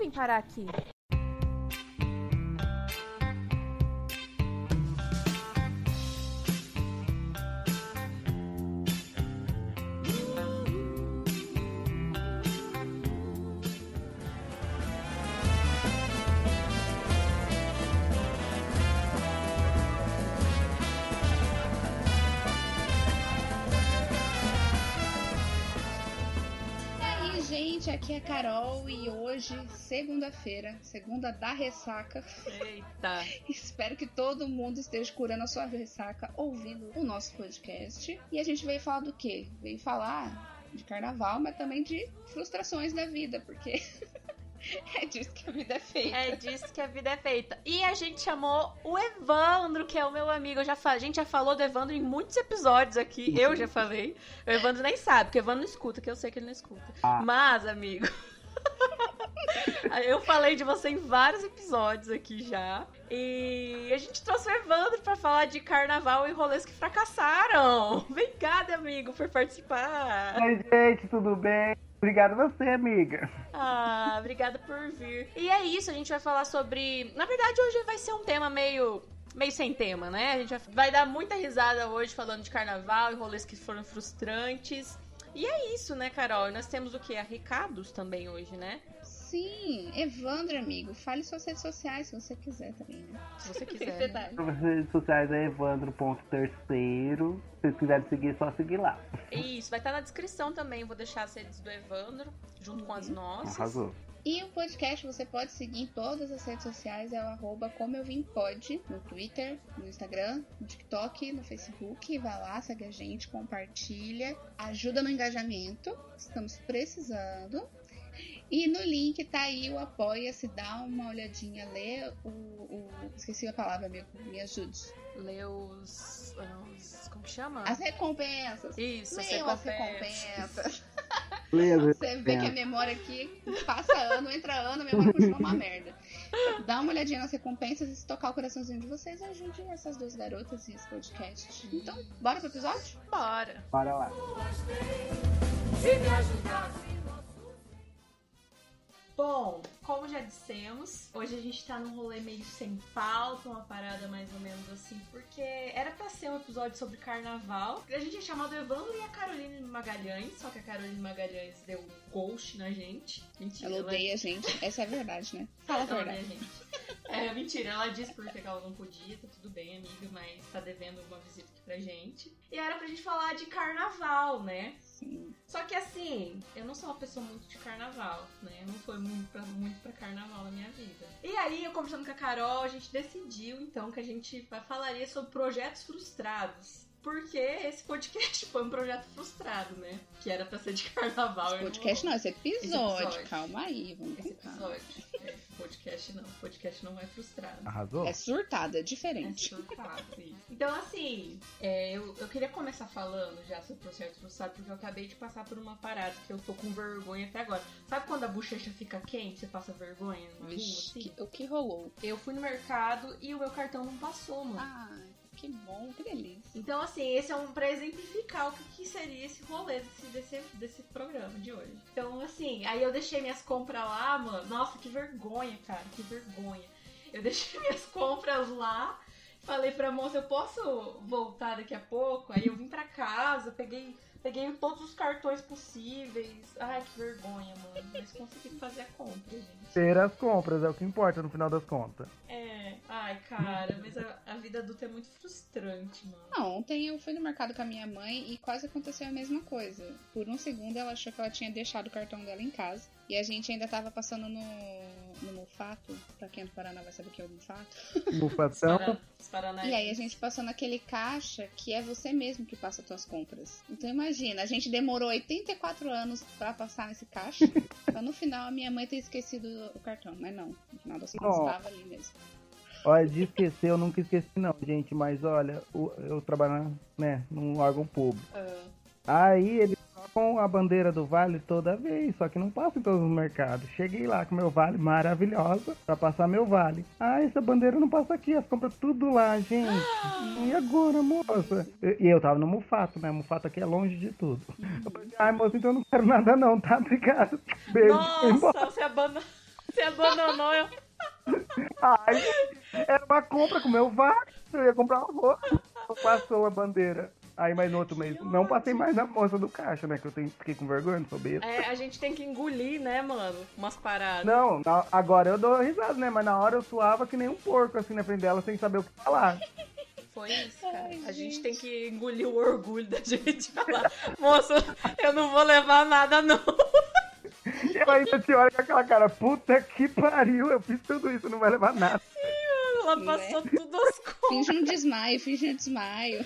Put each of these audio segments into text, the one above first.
vim parar aqui? Segunda-feira, segunda da ressaca. Eita! Espero que todo mundo esteja curando a sua ressaca ouvindo o nosso podcast. E a gente veio falar do quê? Veio falar de carnaval, mas também de frustrações da vida, porque É disso que a vida é feita. É disso que a vida é feita. E a gente chamou o Evandro, que é o meu amigo. Eu já A gente já falou do Evandro em muitos episódios aqui. Eu já falei. O Evandro nem sabe, porque o Evandro não escuta, que eu sei que ele não escuta. Ah. Mas, amigo. eu falei de você em vários episódios aqui já. E a gente trouxe o Evandro para falar de carnaval e rolês que fracassaram. Obrigada, amigo, por participar. Oi, gente, tudo bem? Obrigado você, amiga. Ah, obrigada por vir. E é isso, a gente vai falar sobre. Na verdade, hoje vai ser um tema meio meio sem tema, né? A gente vai dar muita risada hoje falando de carnaval e rolês que foram frustrantes. E é isso, né, Carol? E nós temos o que? Recados também hoje, né? Sim, Evandro, amigo, fale suas redes sociais se você quiser também, né? Se você quiser. né? As redes sociais é evandro.terceiro. Se vocês quiserem seguir, é só seguir lá. Isso, vai estar na descrição também. Vou deixar as redes do Evandro, junto uhum. com as uhum. nossas. Arrasou. E o podcast você pode seguir em todas as redes sociais, é o arroba como eu vim pode, no Twitter, no Instagram, no TikTok, no Facebook. Vai lá, segue a gente, compartilha, ajuda no engajamento, estamos precisando. E no link tá aí o Apoia-se, dá uma olhadinha, lê o, o. Esqueci a palavra, amigo, me ajude. Lê os. os como que chama? As recompensas. Isso, Lê as recompensas. Lê as Você vê que a memória aqui passa ano, entra ano, a memória continua uma merda. Dá uma olhadinha nas recompensas e se tocar o coraçãozinho de vocês, ajude essas duas garotas e esse podcast. Então, bora pro episódio? Bora. Bora lá. Se me ajudasse. Bom, como já dissemos, hoje a gente tá num rolê meio sem pauta, uma parada mais ou menos assim, porque era pra ser um episódio sobre carnaval. A gente ia chamar do Evandro e a Caroline Magalhães, só que a Caroline Magalhães deu um ghost na gente. Mentira. Ela odeia a gente, essa é a verdade, né? Fala a verdade. Né, gente. É, mentira, ela disse porque ela não podia, tá tudo bem, amiga, mas tá devendo uma visita aqui pra gente. E era pra gente falar de carnaval, né? Sim. Só que assim, eu não sou uma pessoa muito de carnaval, né? Não foi muito pra, muito pra carnaval na minha vida. E aí, eu conversando com a Carol, a gente decidiu então que a gente falaria sobre projetos frustrados porque esse podcast foi um projeto frustrado, né? Que era pra ser de carnaval. Esse podcast não, esse episódio. esse episódio. Calma aí, vamos esse episódio. É, podcast não. Podcast não é frustrado. Arrasou? É surtado, é diferente. É surtado, isso. Então, assim, é, eu, eu queria começar falando já sobre o projeto frustrado, porque eu acabei de passar por uma parada que eu tô com vergonha até agora. Sabe quando a bochecha fica quente, você passa vergonha? Vixe, rua, assim? o que rolou? Eu fui no mercado e o meu cartão não passou, mano. Ah. Que bom, que delícia. Então, assim, esse é um pra exemplificar o que, que seria esse rolê desse, desse, programa de hoje. Então, assim, aí eu deixei minhas compras lá, mano. Nossa, que vergonha, cara, que vergonha. Eu deixei minhas compras lá, falei pra moça, eu posso voltar daqui a pouco? Aí eu vim pra casa, peguei Peguei todos os cartões possíveis. Ai, que vergonha, mano. Mas consegui fazer a compra, gente. Ter as compras é o que importa no final das contas. É, ai, cara, mas a, a vida adulta é muito frustrante, mano. Não, ontem eu fui no mercado com a minha mãe e quase aconteceu a mesma coisa. Por um segundo ela achou que ela tinha deixado o cartão dela em casa. E a gente ainda tava passando no, no Mufato. Pra quem é do Paraná vai saber o que é o Mufato. Mufatão. e aí a gente passou naquele caixa que é você mesmo que passa as suas compras. Então imagina, a gente demorou 84 anos para passar nesse caixa. pra no final a minha mãe ter esquecido o cartão. Mas não, no final das contas estava ali mesmo. Olha, de esquecer eu nunca esqueci não, gente. Mas olha, eu trabalho né, num órgão público. Uh. Aí ele com a bandeira do Vale toda vez, só que não passa em todos os mercados. Cheguei lá com meu Vale maravilhosa para passar meu Vale. Ah, essa bandeira não passa aqui, as compras tudo lá, gente. E agora, moça? E eu tava no Mufato, né? Mufato aqui é longe de tudo. Eu falei, ai, moça, então eu não quero nada não, tá? Obrigado. Beijo. Nossa, você abandonou. Você abandonou eu. Ai, era uma compra com meu VAR. Eu ia comprar uma roupa. Passou a bandeira. Aí, mas no outro mês, não passei mais na moça do caixa, né? Que eu tenho, fiquei com vergonha, sou besta. É, a gente tem que engolir, né, mano? Umas paradas. Não, na- agora eu dou risada, né? Mas na hora eu suava que nem um porco, assim, na frente dela, sem saber o que falar. Foi isso, cara. Ai, a gente gente. tem que engolir o orgulho da gente falar, moça, eu não vou levar nada, não. E ela ainda te olha com aquela cara, puta que pariu, eu fiz tudo isso, não vai levar nada. Ela passou tudo aos contos. Finge um desmaio, finge um desmaio.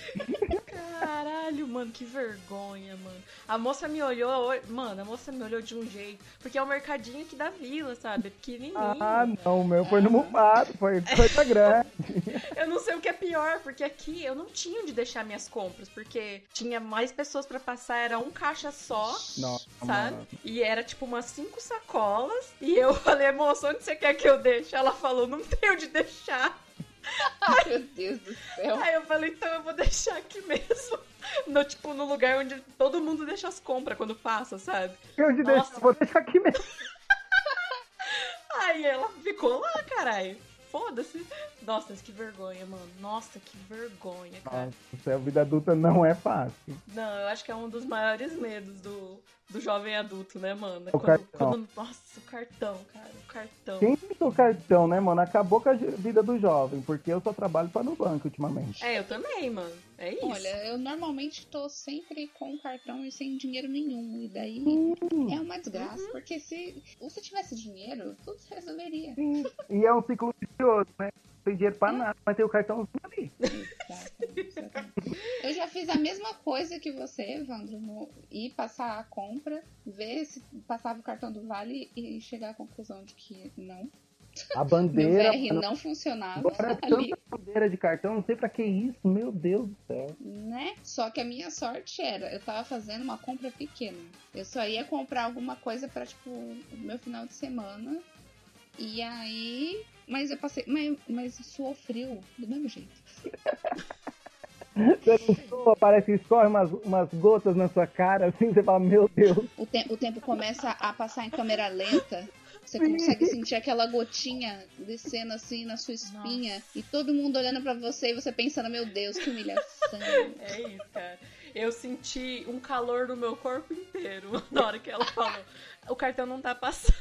Caralho, mano, que vergonha, mano. A moça me olhou, mano, a moça me olhou de um jeito. Porque é o mercadinho aqui da vila, sabe? É Pequenininho. Ah, não, o meu foi no mufado, foi coisa grande. Eu não sei o que é pior, porque aqui eu não tinha onde deixar minhas compras, porque tinha mais pessoas pra passar, era um caixa só. Nossa, Sabe? E era tipo umas cinco sacolas. E eu falei, moça, onde você quer que eu deixe? Ela falou, não tem onde deixar. Meu Deus do céu. Aí eu falei, então eu vou deixar aqui mesmo. No, tipo, no lugar onde todo mundo deixa as compras quando passa, sabe? Eu de deixar, vou deixar aqui mesmo. Aí ela ficou lá, caralho. Foda-se. Nossa, que vergonha, mano. Nossa, que vergonha, cara. Nossa, a vida adulta não é fácil. Não, eu acho que é um dos maiores medos do, do jovem adulto, né, mano? O cartão. nossa, o cartão, cara. O cartão. Quem pintou cartão, né, mano? Acabou com a vida do jovem, porque eu só trabalho pra no banco ultimamente. É, eu também, mano. É isso. Olha, eu normalmente tô sempre com cartão e sem dinheiro nenhum. E daí é uma desgraça. Porque se você tivesse dinheiro, tudo se resolveria. Sim. E é um ciclo vicioso, né? Não tem dinheiro pra nada, mas tem o cartãozinho ali. Exatamente, exatamente. Eu já fiz a mesma coisa que você, Evandro, no, ir passar a compra, ver se passava o cartão do Vale e chegar à conclusão de que não. A Meu bandeira. VR mano, não funcionava Agora tanta bandeira de cartão, não sei pra que isso, meu Deus do céu. né? Só que a minha sorte era, eu tava fazendo uma compra pequena. Eu só ia comprar alguma coisa pra, tipo, o meu final de semana. E aí. Mas eu passei. Mas, mas suou frio, do mesmo jeito. Você não soa, parece que escorre umas, umas gotas na sua cara, assim, você fala, meu Deus. O, te- o tempo começa a passar em câmera lenta. Você consegue sentir aquela gotinha descendo assim na sua espinha. E todo mundo olhando pra você e você pensando, meu Deus, que humilhação. É isso, cara. Eu senti um calor no meu corpo inteiro na hora que ela falou. O cartão não tá passando.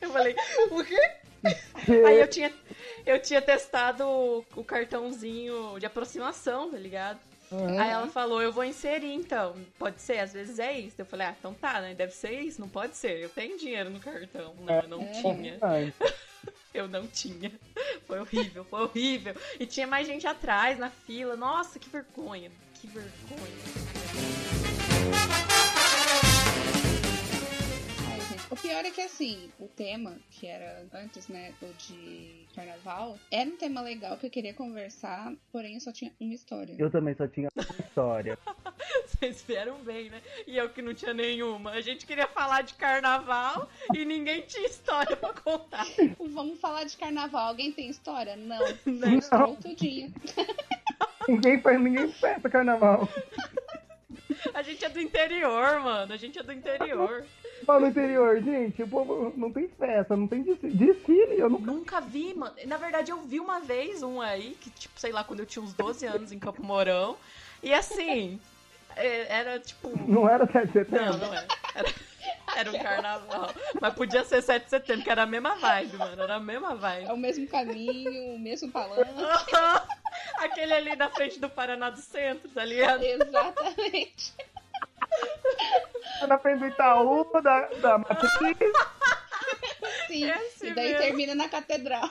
Eu falei, o quê? Aí eu tinha, eu tinha testado o, o cartãozinho de aproximação, tá ligado? Aí ela falou, eu vou inserir então. Pode ser, às vezes é isso. Eu falei, ah, então tá, né? Deve ser isso, não pode ser. Eu tenho dinheiro no cartão. Não, eu não É. tinha. Ai, Eu não tinha. Foi horrível, foi horrível. E tinha mais gente atrás, na fila. Nossa, que vergonha. Que vergonha. O pior é que assim, o tema, que era antes, né, o de carnaval, era um tema legal que eu queria conversar, porém eu só tinha uma história. Eu também só tinha uma história. Vocês vieram bem, né? E eu que não tinha nenhuma. A gente queria falar de carnaval e ninguém tinha história pra contar. Vamos falar de carnaval. Alguém tem história? Não. Né? Estragou tudinho. ninguém faz, ninguém festa carnaval. A gente é do interior, mano. A gente é do interior. Lá no interior, gente, o povo não tem festa, não tem desfile. Desfile, eu nunca. Nunca vi, mano. Na verdade, eu vi uma vez um aí, que, tipo, sei lá, quando eu tinha uns 12 anos em Campo Mourão. E assim, é- era tipo. Não era 7 de Não, setembro. não era. Era, era um carnaval. Mas podia ser 7 de setembro, que era a mesma vibe, mano. Era a mesma vibe. É o mesmo caminho, o mesmo palanque. Aquele ali na frente do Paraná do Centro, tá ligado? Exatamente. Na frente do Itaú, da, da Matriz. Sim. Esse e daí mesmo. termina na catedral.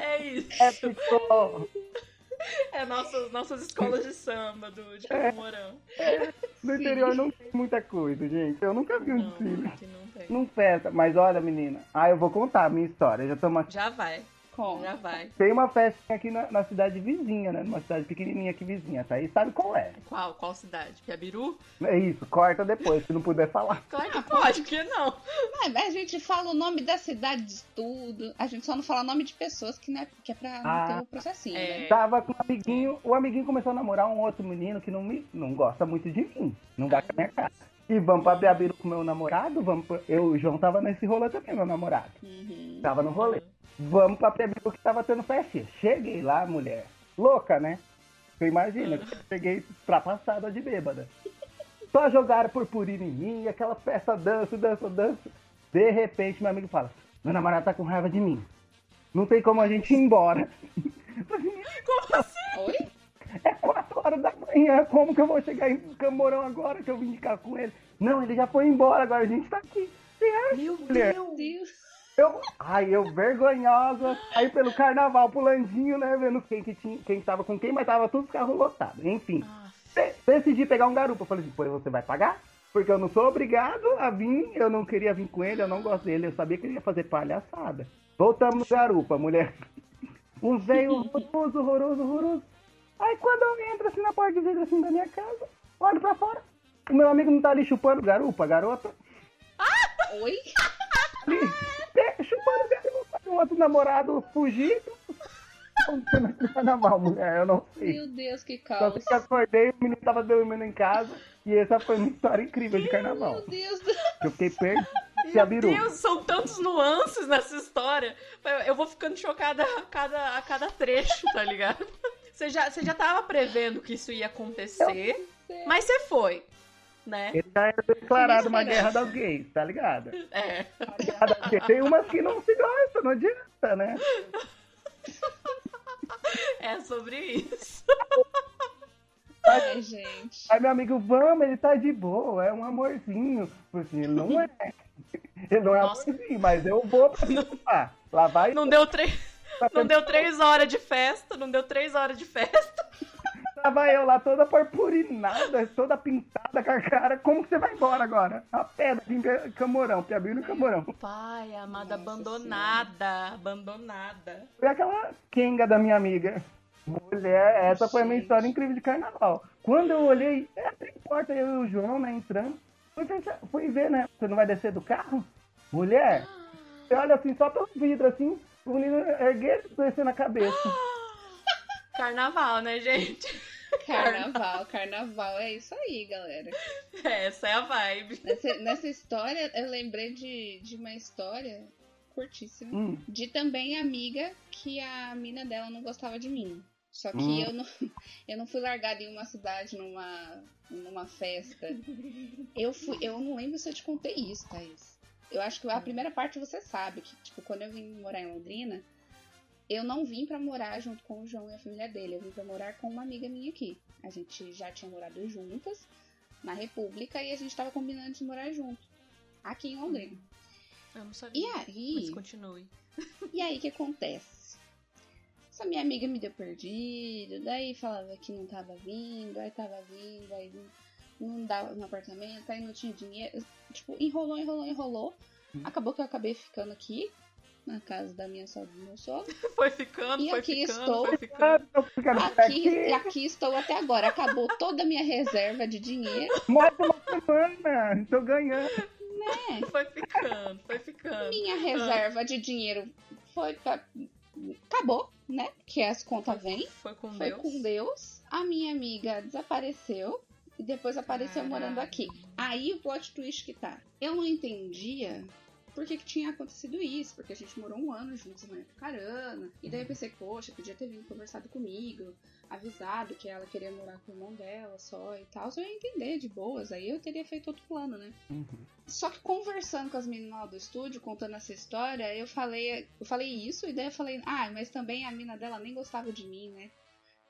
É isso. É, ficou. É nossas, nossas escolas de samba do, de Campo Mourão. No interior não tem muita coisa, gente. Eu nunca vi um Não, desfile. não tem. Não festa. Mas olha, menina. Ah, eu vou contar a minha história. Já estamos aqui. Já vai, Com. já vai. Tem uma festinha aqui na, na cidade vizinha, né? Numa cidade pequenininha aqui vizinha, tá? E sabe qual é? Qual? Qual cidade? Piabiru? É isso, corta depois, se não puder falar. Claro que pode, porque não? Ah, mas a gente fala o nome da cidade de tudo. A gente só não fala o nome de pessoas que, né, que é pra não Ah, ter o processinho, é. né? Tava com um amiguinho, o amiguinho começou a namorar um outro menino que não me não gosta muito de mim. Não dá com a minha cara. E vamos pra Biabiru com meu namorado? Vamos pra... Eu o João tava nesse rolê também, meu namorado. Uhum. Tava no rolê. Vamos pra Biabiru que tava tendo festinha. Cheguei lá, mulher. Louca, né? Você imagina, eu cheguei ultrapassada de bêbada. Só jogaram purpurina em mim, aquela festa, dança, dança, dança. De repente, meu amigo fala: Meu namorado tá com raiva de mim. Não tem como a gente ir embora. Como assim? Oi? É 4 horas da manhã, como que eu vou chegar em Camorão agora que eu vim de cá com ele? Não, ele já foi embora, agora a gente tá aqui. Você acha, Meu mulher? Meu Deus. Eu, ai, eu vergonhosa, aí pelo carnaval, pulandinho, né, vendo quem que tinha, quem tava com quem, mas tava tudo os carros lotados. Enfim, Ah, de- decidi pegar um garupa. Eu falei assim, pois você vai pagar? Porque eu não sou obrigado a vir, eu não queria vir com ele, eu não gosto dele, eu sabia que ele ia fazer palhaçada. Voltamos no garupa, mulher. Um veio horroroso, horroroso, horroroso. Aí quando eu entro assim na porta de vidro assim da minha casa, olho pra fora. O meu amigo não tá ali chupando garupa, garota. Oi? Ali, é, chupando. O outro namorado fugido. Acontecendo no carnaval, mulher, eu não sei. Meu Deus, que Só caos. sei que acordei, o menino tava dormindo em casa. E essa foi uma história incrível de carnaval. Meu Deus do Eu fiquei perdido. Se Meu. Deus, são tantos nuances nessa história. Eu, eu vou ficando chocada a cada, a cada trecho, tá ligado? Você já, você já tava prevendo que isso ia acontecer, mas você foi, né? Ele já era declarado uma guerra das gays, tá ligado? É. Guerra. Tem umas que não se gostam, não adianta, né? É sobre isso. Ai, gente. Aí meu amigo, vamos, ele tá de boa, é um amorzinho. Assim, ele não é. Ele não é Nossa. amorzinho, mas eu vou participar. Lá vai. Não deu, três, não deu três horas de festa, não deu três horas de festa. Vai eu lá toda purpurinada, toda pintada com a cara. Como que você vai embora agora? A pedra de Camorão, Piabiru e Camorão. Pai, amada Nossa abandonada, abandonada. Foi aquela Kenga da minha amiga. Mulher, essa foi a minha Gente. história incrível de carnaval. Quando eu olhei, é, tem porta, eu e o João, né, entrando. Fui, pensar- fui ver, né? Você não vai descer do carro? Mulher, você olha assim, só pelo vidro, assim, o menino erguer e descer na cabeça. Carnaval, né, gente? Carnaval, carnaval, é isso aí, galera. Essa é a vibe. Nessa, nessa história, eu lembrei de, de uma história curtíssima. Hum, De também amiga que a mina dela não gostava de mim. Só que Hum. eu, não, eu não fui largada em uma cidade, numa, numa festa. Eu fui, eu não lembro se eu te contei isso, Thaís. Eu acho que a primeira parte você sabe, que tipo, quando eu vim morar em Londrina, eu não vim pra morar junto com o João e a família dele. Eu vim pra morar com uma amiga minha aqui. A gente já tinha morado juntas na República e a gente tava combinando de morar junto. Aqui em Londrina. Eu não sabia. E aí, Mas continue. e aí o que acontece? Essa minha amiga me deu perdido, daí falava que não tava vindo, aí tava vindo, aí não, não dava no apartamento, aí não tinha dinheiro. Tipo, enrolou, enrolou, enrolou. Acabou que eu acabei ficando aqui, na casa da minha sogra e do meu sogro. Foi ficando, E foi aqui ficando, estou. foi ficando. Aqui, aqui estou até agora. Acabou toda a minha reserva de dinheiro. Mais uma semana, tô ganhando. Foi ficando, foi ficando. Minha reserva de dinheiro foi pra... Acabou, né? Que as contas vêm. Foi com Foi Deus. com Deus. A minha amiga desapareceu. E depois apareceu Caralho. morando aqui. Aí o plot twist que tá. Eu não entendia por que, que tinha acontecido isso. Porque a gente morou um ano juntos época carana. E daí eu pensei, poxa, podia ter vindo conversado comigo. Avisado que ela queria morar com o irmão dela só e tal. Eu ia entender de boas. Aí eu teria feito outro plano, né? Só que conversando com as meninas lá do estúdio, contando essa história, eu falei, eu falei isso, e daí eu falei, ah, mas também a mina dela nem gostava de mim, né?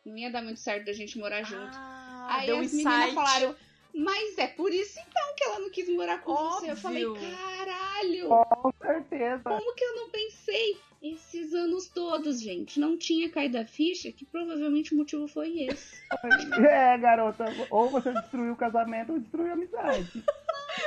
Não ia dar muito certo da gente morar junto. Ah, Aí as meninas falaram, mas é por isso então que ela não quis morar com você. Eu falei, Óbvio. caralho, Com certeza. como que eu não pensei? Esses anos todos, gente, não tinha caído a ficha, que provavelmente o motivo foi esse. É, garota, ou você destruiu o casamento ou destruiu a amizade.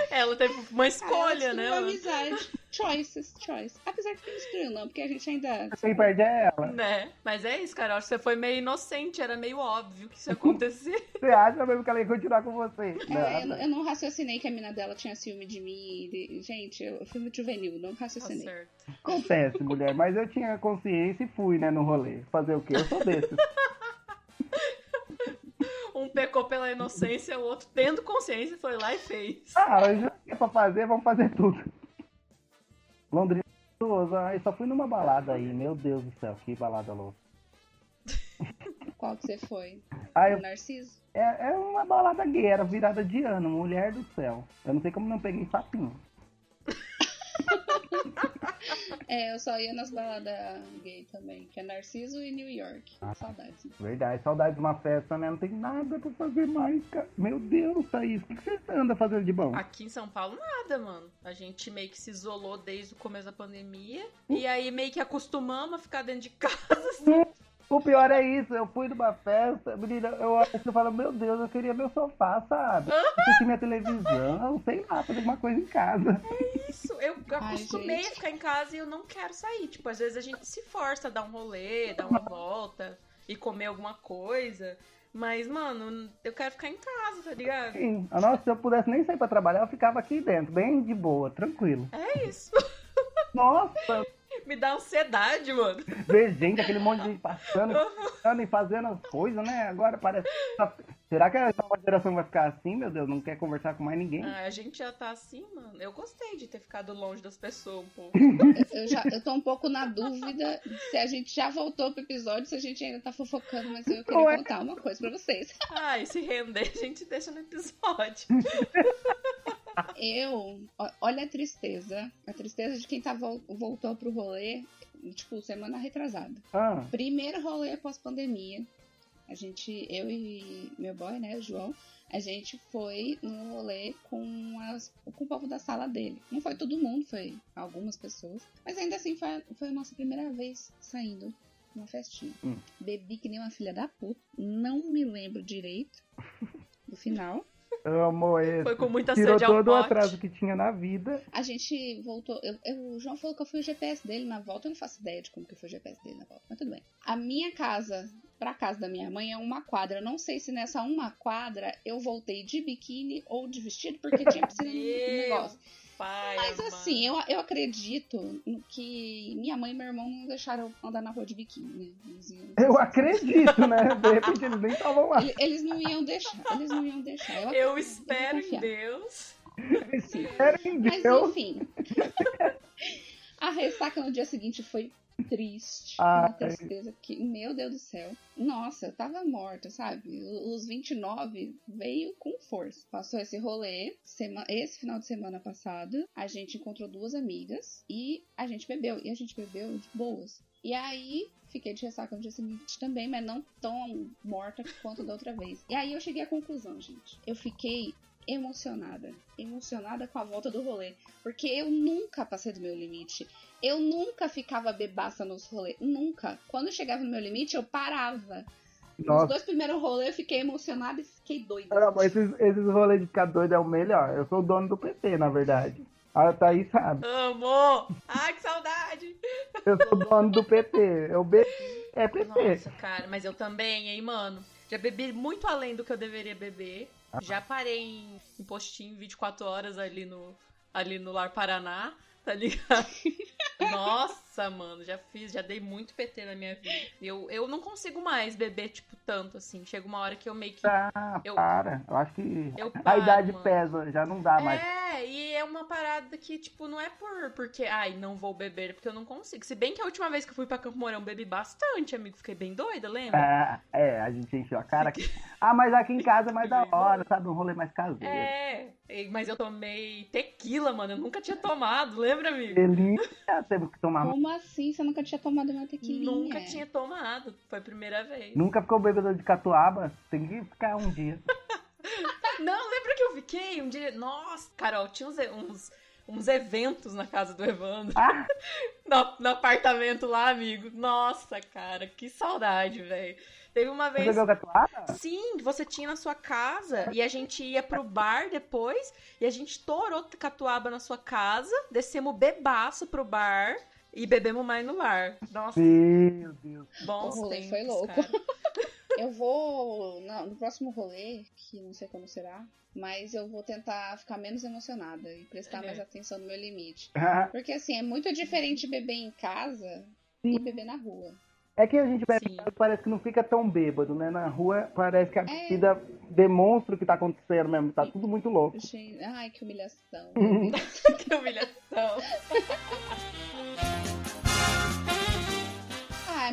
Ela teve uma escolha, ela né? destruiu a amizade. Choices, choice. Apesar de que não destruiu, não, porque a gente ainda Quem perde é ela. Né? Mas é isso, Carol. Você foi meio inocente, era meio óbvio que isso ia acontecer. Você acha mesmo que ela ia continuar com você? É, eu, não- eu não raciocinei que a mina dela tinha ciúme de mim. de- Gente, eu fui muito juvenil, não Tá raciocinei. certo. Acontece, mulher, mas eu tinha consciência e fui, né, no rolê. Fazer o quê? Eu sou desses. Um pecou pela inocência, o outro, tendo consciência, foi lá e fez. Ah, já é pra fazer, vamos fazer tudo. Londrina, aí só fui numa balada aí, meu Deus do céu, que balada louca. Qual que você foi? Ah, eu... Narciso? É, é uma balada gay, era virada de ano, mulher do céu. Eu não sei como não peguei sapinho. É, eu só ia nas baladas gay também, que é Narciso e New York. Ah, saudades. Verdade, saudade de uma festa, né? Não tem nada pra fazer mais, cara. Meu Deus, Thaís, o que você anda fazendo de bom? Aqui em São Paulo, nada, mano. A gente meio que se isolou desde o começo da pandemia. Uh. E aí meio que acostumamos a ficar dentro de casa. Assim. O pior é isso, eu fui numa festa, menina, eu acho que eu falo, meu Deus, eu queria meu sofá, sabe? Assistir minha televisão, sei lá, fazer uma coisa em casa. É isso, eu acostumei a ficar em casa e eu não quero sair. Tipo, às vezes a gente se força a dar um rolê, dar uma volta e comer alguma coisa. Mas, mano, eu quero ficar em casa, tá ligado? Sim. Nossa, se eu pudesse nem sair pra trabalhar, eu ficava aqui dentro, bem de boa, tranquilo. É isso. Nossa, Me dá ansiedade, mano. Ver gente, aquele monte de gente passando, passando e fazendo as coisas, né? Agora parece. Será que a nova geração vai ficar assim, meu Deus? Não quer conversar com mais ninguém? Ah, a gente já tá assim, mano. Eu gostei de ter ficado longe das pessoas um pouco. eu, já, eu tô um pouco na dúvida se a gente já voltou pro episódio, se a gente ainda tá fofocando, mas eu queria Ué? contar uma coisa pra vocês. Ah, e se render, a gente deixa no episódio. Eu, olha a tristeza. A tristeza de quem tá, voltou pro rolê, tipo, semana retrasada. Ah. Primeiro rolê pós-pandemia. A gente, eu e meu boy, né, o João, a gente foi no rolê com, as, com o povo da sala dele. Não foi todo mundo, foi algumas pessoas. Mas ainda assim foi, foi a nossa primeira vez saindo numa festinha. Hum. Bebi que nem uma filha da puta. Não me lembro direito do final. Amo esse. Foi com muita Tirou sede todo o atraso que tinha na vida. A gente voltou. Eu, eu, o João falou que eu fui o GPS dele na volta. Eu não faço ideia de como que foi o GPS dele na volta, mas tudo bem. A minha casa pra casa da minha mãe é uma quadra. Eu não sei se nessa uma quadra eu voltei de biquíni ou de vestido, porque tinha piscina no negócio. Pai, Mas assim, eu, eu acredito que minha mãe e meu irmão não deixaram andar na rua de biquíni, né? Eu acredito, né? De repente eles nem estavam lá. Eles, eles, não iam deixar, eles não iam deixar. Eu, eu espero em Deus. Espero em Deus. Mas enfim. A ressaca no dia seguinte foi triste. Uma tristeza que, meu Deus do céu. Nossa, eu tava morta, sabe? Os 29 veio com força. Passou esse rolê, esse final de semana passado, a gente encontrou duas amigas e a gente bebeu. E a gente bebeu de boas. E aí, fiquei de ressaca no dia seguinte também, mas não tão morta quanto da outra vez. E aí eu cheguei à conclusão, gente. Eu fiquei emocionada. Emocionada com a volta do rolê. Porque eu nunca passei do meu limite. Eu nunca ficava bebaça nos rolês. Nunca. Quando eu chegava no meu limite, eu parava. Nossa. Nos dois primeiros rolês eu fiquei emocionada e fiquei doida. Não, mas esses, esses rolês de ficar doido é o melhor. Eu sou o dono do PT, na verdade. A Thaís sabe. Amor! Ai, que saudade! Eu sou o dono do PT. Eu bebi. É PT. Nossa, cara, mas eu também, hein, mano? Já bebi muito além do que eu deveria beber. Já parei em, em postinho 24 horas ali no, ali no Lar Paraná, tá ligado? Nossa, mano, já fiz, já dei muito PT na minha vida. Eu, eu não consigo mais beber, tipo, tanto assim. Chega uma hora que eu meio que. Ah, eu, para. Eu acho que eu paro, a idade mano. pesa, já não dá mais. É, e é uma parada que, tipo, não é por porque, ai, não vou beber, porque eu não consigo. Se bem que a última vez que eu fui pra Campo Mourão bebi bastante, amigo. Fiquei bem doida, lembra? É, é a gente encheu a cara. Fiquei... Ah, mas aqui em casa é mais da hora, sabe? Um rolê mais caseiro. É, mas eu tomei tequila, mano. Eu nunca tinha tomado, lembra, amigo? Delícia, temos que tomar. Como assim? Você nunca tinha tomado uma tequila? Nunca tinha tomado. Foi a primeira vez. Nunca ficou bêbado de catuaba? Tem que ficar um dia. Não, lembra que eu fiquei um dia. Nossa, Carol, tinha uns, uns, uns eventos na casa do Evandro. Ah. no, no apartamento lá, amigo. Nossa, cara, que saudade, velho. Teve uma vez. Você bebeu catuaba? Sim, você tinha na sua casa e a gente ia pro bar depois e a gente torou catuaba na sua casa, descemos bebaço pro bar. E bebemos mais no bar. Nossa. Meu Deus. Bons o rolê tempos, foi louco. eu vou. No, no próximo rolê, que não sei como será, mas eu vou tentar ficar menos emocionada e prestar é. mais atenção no meu limite. Porque assim, é muito diferente beber em casa Sim. e beber na rua. É que a gente bebe, parece que não fica tão bêbado, né? Na rua parece que a é. vida demonstra o que tá acontecendo mesmo. Tá tudo muito louco. Ai, que humilhação. que humilhação.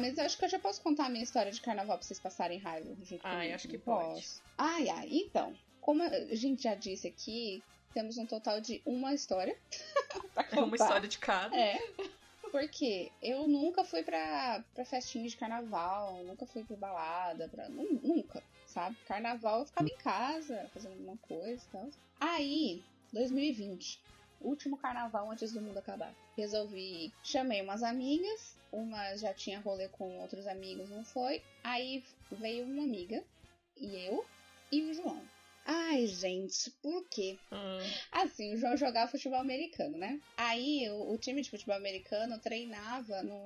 Mas eu acho que eu já posso contar a minha história de carnaval pra vocês passarem raiva junto Ai, acho que pode. Posso. Ai, ai, então, como a gente já disse aqui, temos um total de uma história. é uma história de cada. É. Porque eu nunca fui pra, pra festinha de carnaval, nunca fui pra balada, pra, nunca, sabe? Carnaval eu ficava em casa, fazendo alguma coisa e tal. Aí, 2020, último carnaval antes do mundo acabar. Resolvi, chamei umas amigas, uma já tinha rolê com outros amigos, não foi. Aí veio uma amiga, e eu, e o João. Ai, gente, por quê? Hum. Assim, o João jogava futebol americano, né? Aí o, o, time de futebol americano treinava no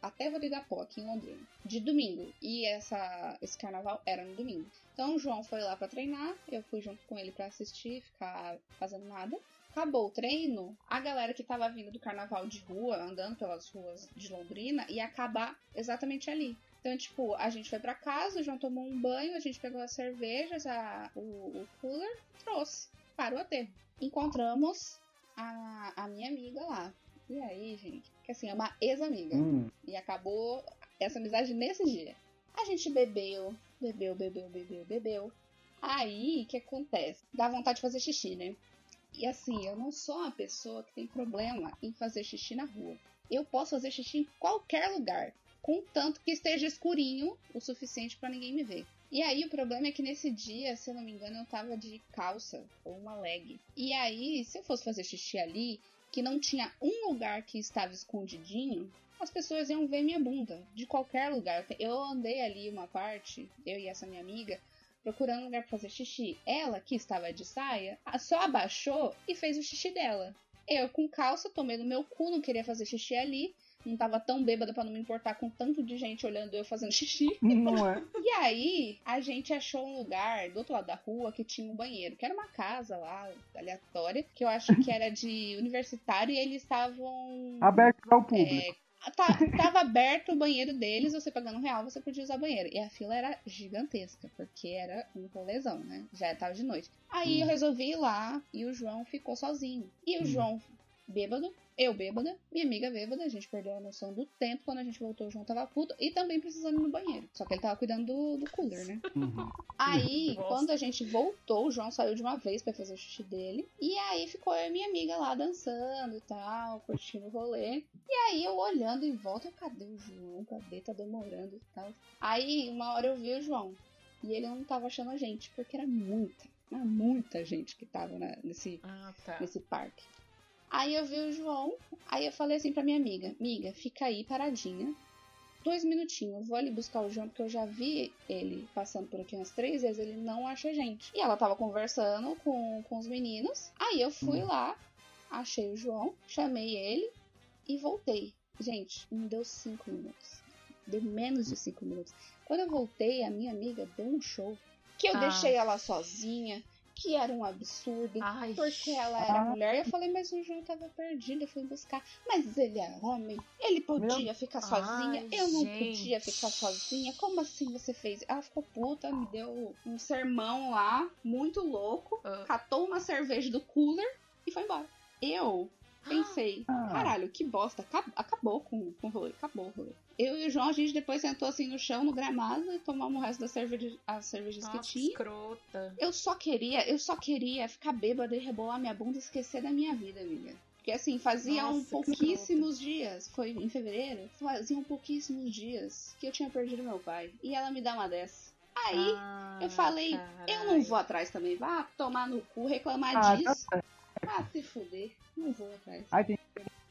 até Rodrigapó, aqui em Londrina, de domingo. E essa, esse carnaval era no domingo. Então o João foi lá para treinar, eu fui junto com ele para assistir, ficar fazendo nada. Acabou o treino, a galera que tava vindo do carnaval de rua, andando pelas ruas de Londrina, ia acabar exatamente ali. Então, tipo, a gente foi para casa, o João tomou um banho, a gente pegou as cervejas, a, o, o cooler, trouxe para o aterro. Encontramos a, a minha amiga lá. E aí, gente, que assim, é uma ex-amiga. Hum. E acabou essa amizade nesse dia. A gente bebeu, bebeu, bebeu, bebeu, bebeu. Aí, o que acontece? Dá vontade de fazer xixi, né? E assim, eu não sou uma pessoa que tem problema em fazer xixi na rua. Eu posso fazer xixi em qualquer lugar, contanto que esteja escurinho o suficiente para ninguém me ver. E aí o problema é que nesse dia, se eu não me engano, eu tava de calça ou uma leg. E aí, se eu fosse fazer xixi ali, que não tinha um lugar que estava escondidinho, as pessoas iam ver minha bunda de qualquer lugar. Eu andei ali uma parte, eu e essa minha amiga, procurando um lugar para fazer xixi. Ela, que estava de saia, só abaixou e fez o xixi dela. Eu, com calça, tomei no meu cu, não queria fazer xixi ali. Não tava tão bêbada para não me importar com tanto de gente olhando eu fazendo xixi. Não é. e aí, a gente achou um lugar do outro lado da rua que tinha um banheiro, que era uma casa lá, aleatória, que eu acho que era de universitário e eles estavam. Aberto ao público. É, tá, tava aberto o banheiro deles, você pagando um real, você podia usar o banheiro. E a fila era gigantesca, porque era um rolezão, né? Já tava de noite. Aí hum. eu resolvi ir lá e o João ficou sozinho. E o hum. João, bêbado, eu bêbada, minha amiga bêbada, a gente perdeu a noção do tempo. Quando a gente voltou, o João tava puto e também precisando ir no banheiro. Só que ele tava cuidando do, do cooler, né? Uhum. Aí, Nossa. quando a gente voltou, o João saiu de uma vez para fazer o xixi dele. E aí ficou eu e minha amiga lá dançando e tal, curtindo o rolê. E aí eu olhando em volta, cadê o João? Cadê? Tá demorando e tal. Aí, uma hora eu vi o João. E ele não tava achando a gente, porque era muita, muita gente que tava né, nesse, ah, tá. nesse parque. Aí eu vi o João, aí eu falei assim pra minha amiga: Amiga, fica aí paradinha. Dois minutinhos, vou ali buscar o João, porque eu já vi ele passando por aqui umas três vezes, ele não acha a gente. E ela tava conversando com, com os meninos. Aí eu fui hum. lá, achei o João, chamei ele e voltei. Gente, não deu cinco minutos. Deu menos de cinco minutos. Quando eu voltei, a minha amiga deu um show. Que eu ah. deixei ela sozinha que era um absurdo, Ai, porque ela era mulher. Eu falei, mas o João tava perdido, eu fui buscar. Mas ele é homem, ele podia Meu... ficar sozinha, Ai, eu não gente. podia ficar sozinha. Como assim você fez? Ela ficou puta, me deu um sermão lá, muito louco, uh. catou uma cerveja do cooler e foi embora. Eu pensei, ah. caralho, que bosta, acabou com, com o rolê, acabou o rolê. Eu e o João, a gente depois sentou assim no chão, no gramado, e tomamos o resto das cerveja, as cervejas Nossa, que tinha. Escrota. Eu só queria, eu só queria ficar bêbada e rebolar minha bunda e esquecer da minha vida, amiga. Porque assim, fazia um pouquíssimos dias, foi em fevereiro, faziam pouquíssimos dias que eu tinha perdido meu pai. E ela me dá uma dessa. Aí ah, eu falei, carai. eu não vou atrás também, vá tomar no cu, reclamar ah, disso. Tá ah, se fuder, não vou atrás. Ai, tem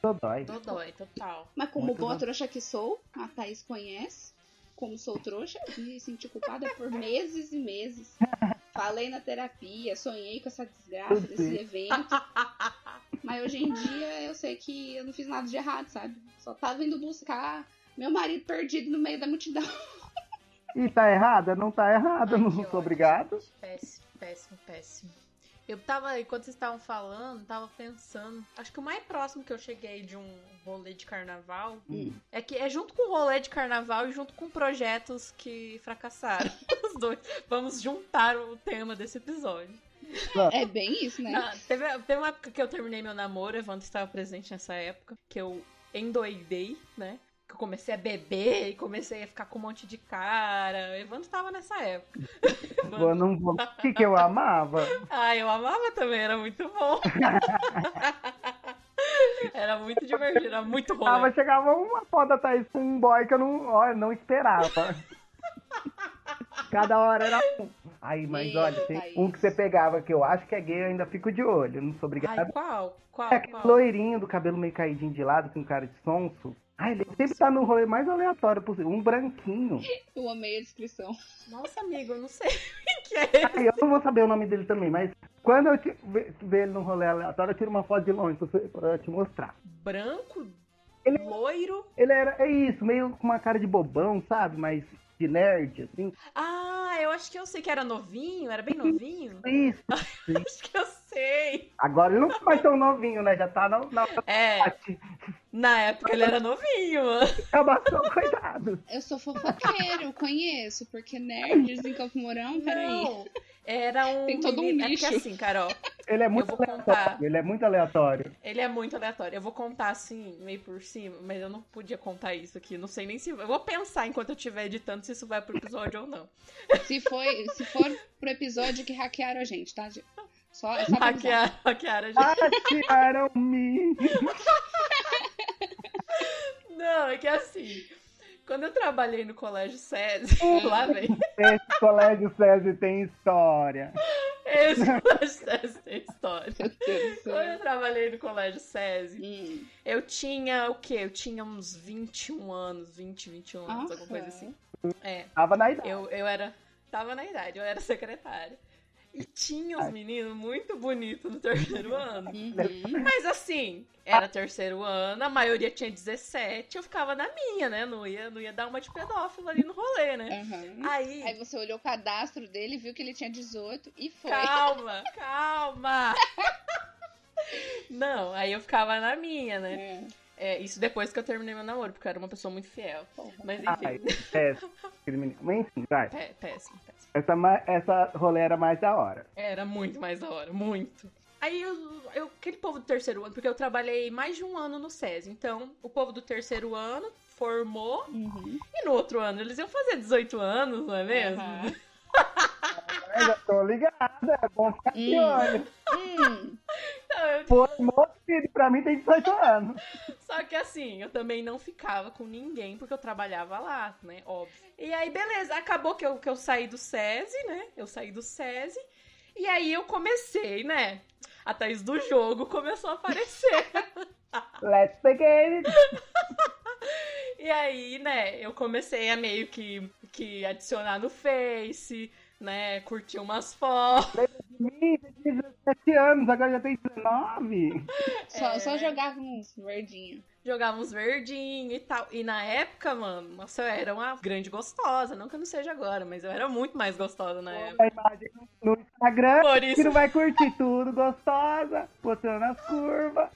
Dodói. Dodói, total. Mas como Muito boa bom. trouxa que sou, a Thaís conhece, como sou trouxa, me senti culpada por meses e meses. Falei na terapia, sonhei com essa desgraça desse evento. Mas hoje em dia eu sei que eu não fiz nada de errado, sabe? Só tava indo buscar meu marido perdido no meio da multidão. E tá errada? Não tá errada, Ai, não sou obrigado. Péssimo, péssimo, péssimo. Eu tava, enquanto vocês estavam falando, tava pensando. Acho que o mais próximo que eu cheguei de um rolê de carnaval hum. é que é junto com o rolê de carnaval e junto com projetos que fracassaram. Os dois. Vamos juntar o tema desse episódio. É bem isso, né? Não, teve, teve uma época que eu terminei meu namoro, Evandro estava presente nessa época, que eu endoidei, né? Que eu comecei a beber e comecei a ficar com um monte de cara. O Evandro estava nessa época. Eu não vou. O que, que eu amava? Ah, eu amava também, era muito bom. Era muito divertido, era muito bom. Chegava, chegava uma foda Thaís com um boy que eu não, ó, não esperava. Cada hora era um. Aí, mas olha, tem um que você pegava que eu acho que é gay, eu ainda fico de olho. Não sou obrigada. Ai, qual? Qual? É aquele qual? loirinho do cabelo meio caidinho de lado, com cara de sonso. Ah, ele sempre tá no rolê mais aleatório possível. Um branquinho. Eu amei a descrição. Nossa, amigo, eu não sei o que é esse. Ah, eu não vou saber o nome dele também, mas quando eu ver ele no rolê aleatório, eu tiro uma foto de longe pra te mostrar. Branco? Ele, loiro? Ele era, é isso, meio com uma cara de bobão, sabe? Mas de nerd, assim. Ah, eu acho que eu sei que era novinho, era bem novinho. Isso. acho que eu sei. Agora ele não tá mais tão novinho, né? Já tá na. na é. Na época ele era novinho, mano. Abaixou, coitado. Eu sou fofoqueiro, conheço, porque nerds em Campo Mourão, peraí. Não, era um. Tem todo um nicho. É que assim, Carol. Ele é muito aleatório. Contar... Ele é muito aleatório. Ele é muito aleatório. Eu vou contar assim, meio por cima, mas eu não podia contar isso aqui. Não sei nem se. Eu vou pensar enquanto eu estiver editando se isso vai pro episódio ou não. Se, foi, se for pro episódio que hackearam a gente, tá? Só, só hackearam, hackearam a gente. Hackearam-me. Não, é que assim. Quando eu trabalhei no colégio SESI, lá vem. Esse colégio SESI tem história. Esse colégio SESI tem história. Quando eu trabalhei no colégio SESI, hum. eu tinha o quê? Eu tinha uns 21 anos, 20, 21 anos, Nossa. alguma coisa assim. É. Tava na idade. Eu, eu era. Tava na idade, eu era secretária. E tinha uns meninos muito bonitos no terceiro ano. Uhum. Mas assim, era terceiro ano, a maioria tinha 17, eu ficava na minha, né? Não ia, não ia dar uma de pedófilo ali no rolê, né? Uhum. Aí, Aí você olhou o cadastro dele, viu que ele tinha 18 e foi. Calma, calma! não, aí eu ficava na minha, né? É. É, isso depois que eu terminei meu namoro, porque eu era uma pessoa muito fiel. Mas enfim. Ai, péssimo. Mas enfim, vai. Péssimo, péssimo. Essa, essa rolê era mais da hora. Era muito mais da hora, muito. Aí eu, eu, aquele povo do terceiro ano, porque eu trabalhei mais de um ano no SESI. Então, o povo do terceiro ano formou. Uhum. E no outro ano eles iam fazer 18 anos, não é mesmo? Uhum. Eu já tô ligada, é bom ficar de olho. Hum. Então, Formou, filho, pra mim tem 18 anos. Só que assim, eu também não ficava com ninguém, porque eu trabalhava lá, né? Óbvio. E aí, beleza, acabou que eu, que eu saí do SESI, né? Eu saí do SESI. E aí eu comecei, né? A Thaís do jogo começou a aparecer. Let's begin! e aí, né, eu comecei a meio que, que adicionar no Face, né, curtir umas fotos. Mim? 17 anos, agora já tem 19. Só, é... só jogava uns verdinhos. Jogava uns verdinhos e tal. E na época, mano, nossa, eu era uma grande gostosa. Não que eu não seja agora, mas eu era muito mais gostosa na época. imagem no Instagram, Por isso... que não vai curtir tudo gostosa, botando as curvas.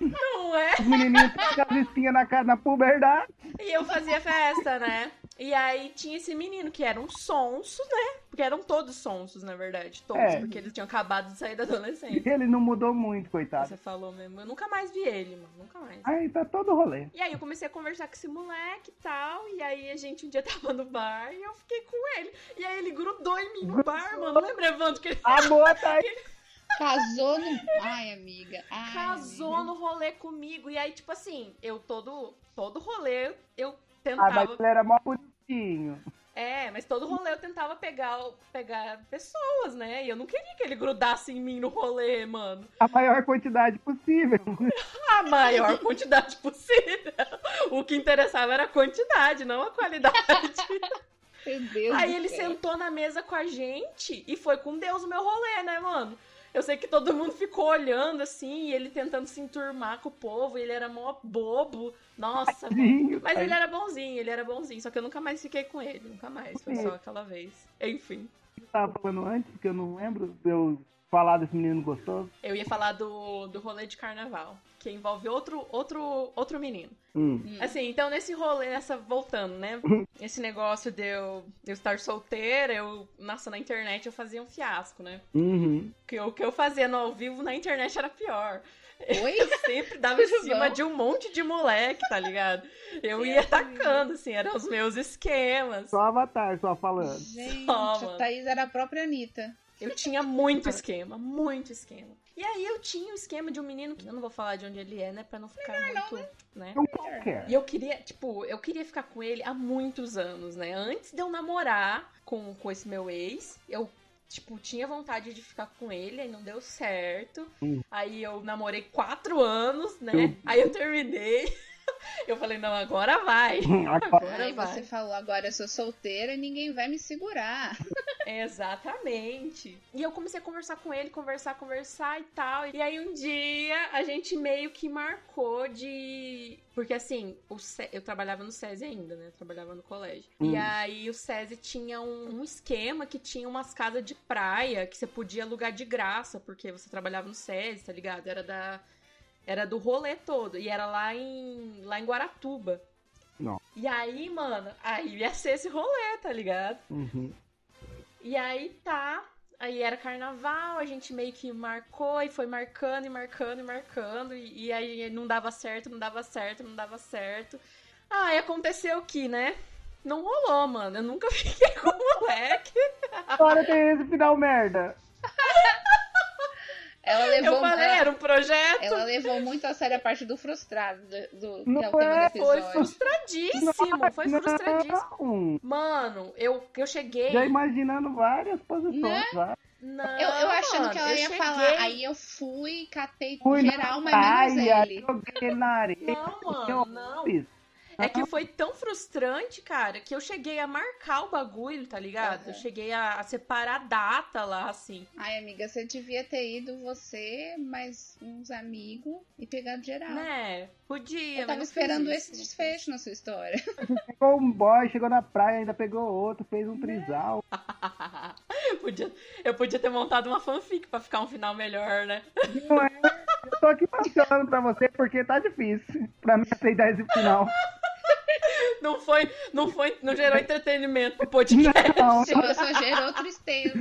Não é? Os menininhos com as espinhas na, na puberdade. E eu fazia festa, né? E aí tinha esse menino que era um sonso, né? Porque eram todos sonsos, na verdade. Todos, é. porque eles tinham acabado de sair da adolescência. Ele não mudou muito, coitado. Você falou mesmo. Eu nunca mais vi ele, mano. Nunca mais. Aí tá todo rolê. E aí eu comecei a conversar com esse moleque e tal. E aí a gente um dia tava no bar e eu fiquei com ele. E aí ele grudou em mim no bar, mano. Lembra, Evandro? Que ele... Amor, tá aí. Casou no. Ai, amiga. Ai, Casou amiga. no rolê comigo. E aí, tipo assim, eu todo, todo rolê eu tentava. Ah, mas ele era mó bonitinho. É, mas todo rolê eu tentava pegar, pegar pessoas, né? E eu não queria que ele grudasse em mim no rolê, mano. A maior quantidade possível. a maior quantidade possível. O que interessava era a quantidade, não a qualidade. Meu Deus Aí ele céu. sentou na mesa com a gente e foi com Deus o meu rolê, né, mano? Eu sei que todo mundo ficou olhando assim, e ele tentando se enturmar com o povo, e ele era mó bobo. Nossa, mas ele era bonzinho, ele era bonzinho, só que eu nunca mais fiquei com ele, nunca mais, foi só aquela vez. Enfim. Eu tava falando antes, que eu não lembro, eu falar desse menino gostoso? Eu ia falar do, do rolê de carnaval, que envolve outro, outro, outro menino. Hum. Hum. Assim, então nesse rolê, nessa, voltando, né? Esse negócio de eu, eu estar solteira, eu, nossa, na internet eu fazia um fiasco, né? Uhum. Que o que eu fazia no ao vivo na internet era pior. Oi? Eu sempre dava em cima bom? de um monte de moleque, tá ligado? Eu ia atacando, assim, eram os meus esquemas. Só Avatar, só falando. Gente, Só, a. Thaís era a própria Anitta. Eu tinha muito esquema, muito esquema. E aí eu tinha o esquema de um menino que eu não vou falar de onde ele é, né, pra não ficar muito, né? Então qualquer. E eu queria, tipo, eu queria ficar com ele há muitos anos, né? Antes de eu namorar com, com esse meu ex, eu, tipo, tinha vontade de ficar com ele, aí não deu certo. Hum. Aí eu namorei quatro anos, né? Eu- Aí eu terminei. Eu falei, não, agora vai. Agora, Agora Aí vai. você falou, agora eu sou solteira e ninguém vai me segurar. Exatamente. E eu comecei a conversar com ele, conversar, conversar e tal. E aí um dia a gente meio que marcou de. Porque assim, o Ce- eu trabalhava no SESI ainda, né? Eu trabalhava no colégio. Hum. E aí o SESI tinha um, um esquema que tinha umas casas de praia que você podia alugar de graça, porque você trabalhava no SESI, tá ligado? Era da. Era do rolê todo. E era lá em. lá em Guaratuba. Não. E aí, mano, aí ia ser esse rolê, tá ligado? Uhum. E aí tá. Aí era carnaval, a gente meio que marcou e foi marcando e marcando e marcando. E, e aí não dava certo, não dava certo, não dava certo. Aí aconteceu que, né? Não rolou, mano. Eu nunca fiquei com o moleque. Agora tem esse final merda. Ela levou, Eu falei, ela, era um projeto. ela levou muito a sério a parte do frustrado, do, do Não que é o tema é, do Foi frustradíssimo, foi frustradíssimo. Não. Mano, eu, eu cheguei. Já imaginando várias posições. Né? vai. Não, Eu, eu achando mano, que ela ia cheguei- falar, aí eu fui, catei Fui geral, mas menos ele. joguei na areia. Não, mano, não. É que foi tão frustrante, cara, que eu cheguei a marcar o bagulho, tá ligado? Aham. Eu cheguei a, a separar a data lá, assim. Ai, amiga, você devia ter ido você, mais uns amigos e pegado geral. Né? Podia. Eu tava esperando esse desfecho na sua história. Chegou um boy, chegou na praia, ainda pegou outro, fez um trisal. fiz. podia, eu podia ter montado uma fanfic pra ficar um final melhor, né? Não é? Eu tô aqui passando pra você porque tá difícil pra mim aceitar esse final. Não foi, não foi, não gerou entretenimento pro podcast. Não, Só, só gerou tristeza.